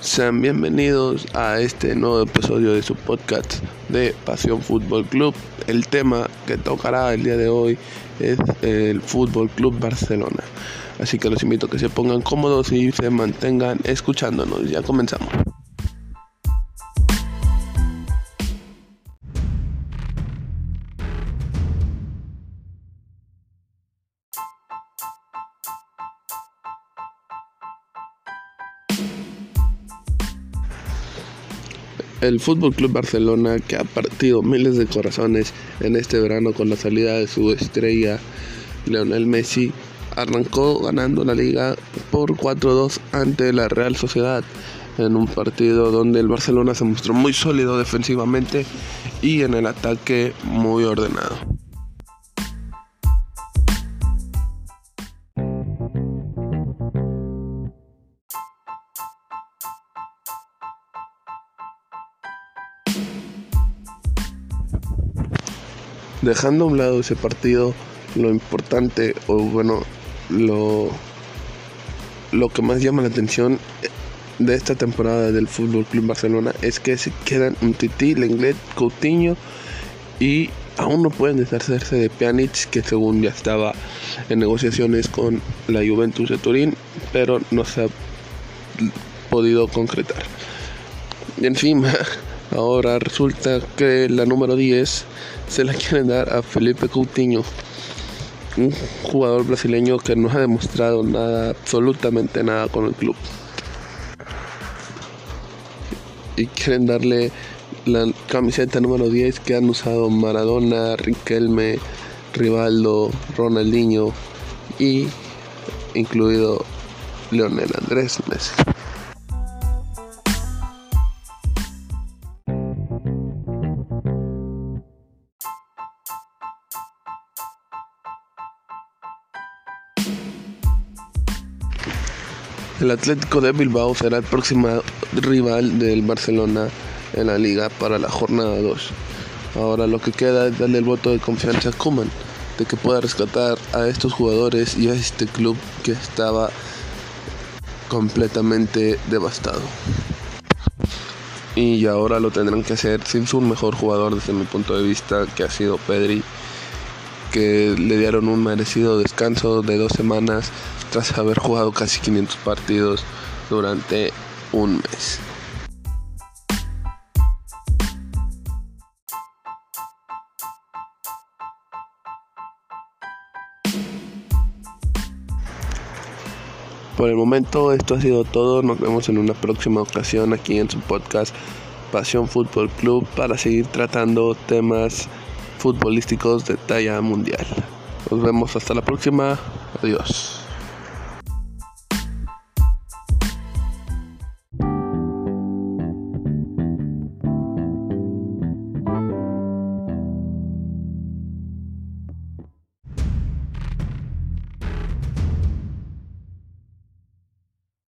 Sean bienvenidos a este nuevo episodio de su podcast de Pasión Fútbol Club. El tema que tocará el día de hoy es el Fútbol Club Barcelona. Así que los invito a que se pongan cómodos y se mantengan escuchándonos. Ya comenzamos. El Fútbol Club Barcelona, que ha partido miles de corazones en este verano con la salida de su estrella Leonel Messi, arrancó ganando la liga por 4-2 ante la Real Sociedad en un partido donde el Barcelona se mostró muy sólido defensivamente y en el ataque muy ordenado. Dejando a un lado ese partido, lo importante o bueno, lo, lo que más llama la atención de esta temporada del Fútbol Club Barcelona es que se quedan un Titi, Lenglet, Coutinho y aún no pueden deshacerse de Pjanic que según ya estaba en negociaciones con la Juventus de Turín, pero no se ha podido concretar. Encima, ahora resulta que la número 10 se la quieren dar a Felipe Coutinho, un jugador brasileño que no ha demostrado nada, absolutamente nada con el club. Y quieren darle la camiseta número 10 que han usado Maradona, Riquelme, Rivaldo, Ronaldinho y incluido Leonel Andrés Messi. El Atlético de Bilbao será el próximo rival del Barcelona en la liga para la jornada 2. Ahora lo que queda es darle el voto de confianza a Kuman, de que pueda rescatar a estos jugadores y a este club que estaba completamente devastado. Y ahora lo tendrán que hacer sin su mejor jugador desde mi punto de vista, que ha sido Pedri, que le dieron un merecido descanso de dos semanas tras haber jugado casi 500 partidos durante un mes. Por el momento esto ha sido todo, nos vemos en una próxima ocasión aquí en su podcast Pasión Fútbol Club para seguir tratando temas futbolísticos de talla mundial. Nos vemos hasta la próxima, adiós.